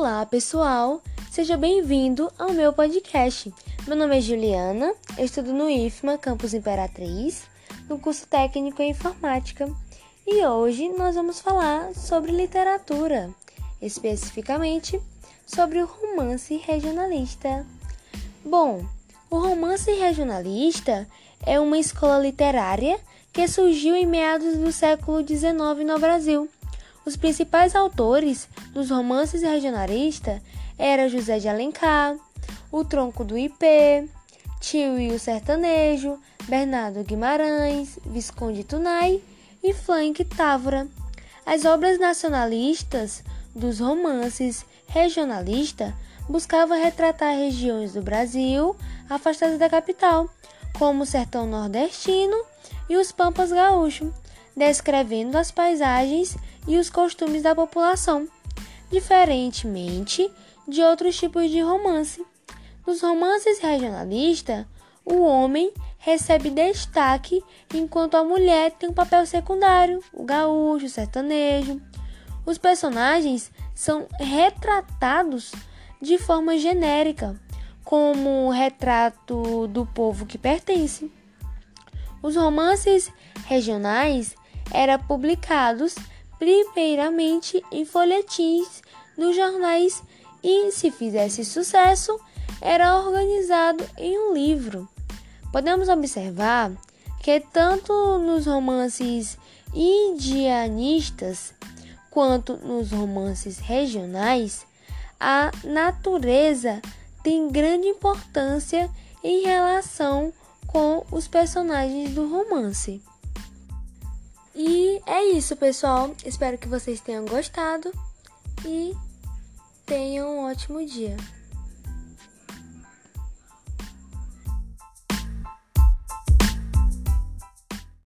Olá, pessoal! Seja bem-vindo ao meu podcast. Meu nome é Juliana, eu estudo no IFMA Campus Imperatriz, no curso técnico em informática. E hoje nós vamos falar sobre literatura, especificamente sobre o romance regionalista. Bom, o romance regionalista é uma escola literária que surgiu em meados do século XIX no Brasil os principais autores dos romances regionalistas eram José de Alencar, O Tronco do Ipê, Tio e o Sertanejo, Bernardo Guimarães, Visconde Tunai e Frank Távora. As obras nacionalistas dos romances regionalistas buscavam retratar regiões do Brasil afastadas da capital, como o sertão nordestino e os pampas gaúchos, descrevendo as paisagens e os costumes da população, diferentemente de outros tipos de romance. Nos romances regionalistas, o homem recebe destaque enquanto a mulher tem um papel secundário, o gaúcho, o sertanejo. Os personagens são retratados de forma genérica, como o retrato do povo que pertence. Os romances regionais eram publicados primeiramente em folhetins nos jornais e, se fizesse sucesso, era organizado em um livro. Podemos observar que tanto nos romances indianistas quanto nos romances regionais, a natureza tem grande importância em relação com os personagens do romance. E é isso, pessoal. Espero que vocês tenham gostado e tenham um ótimo dia.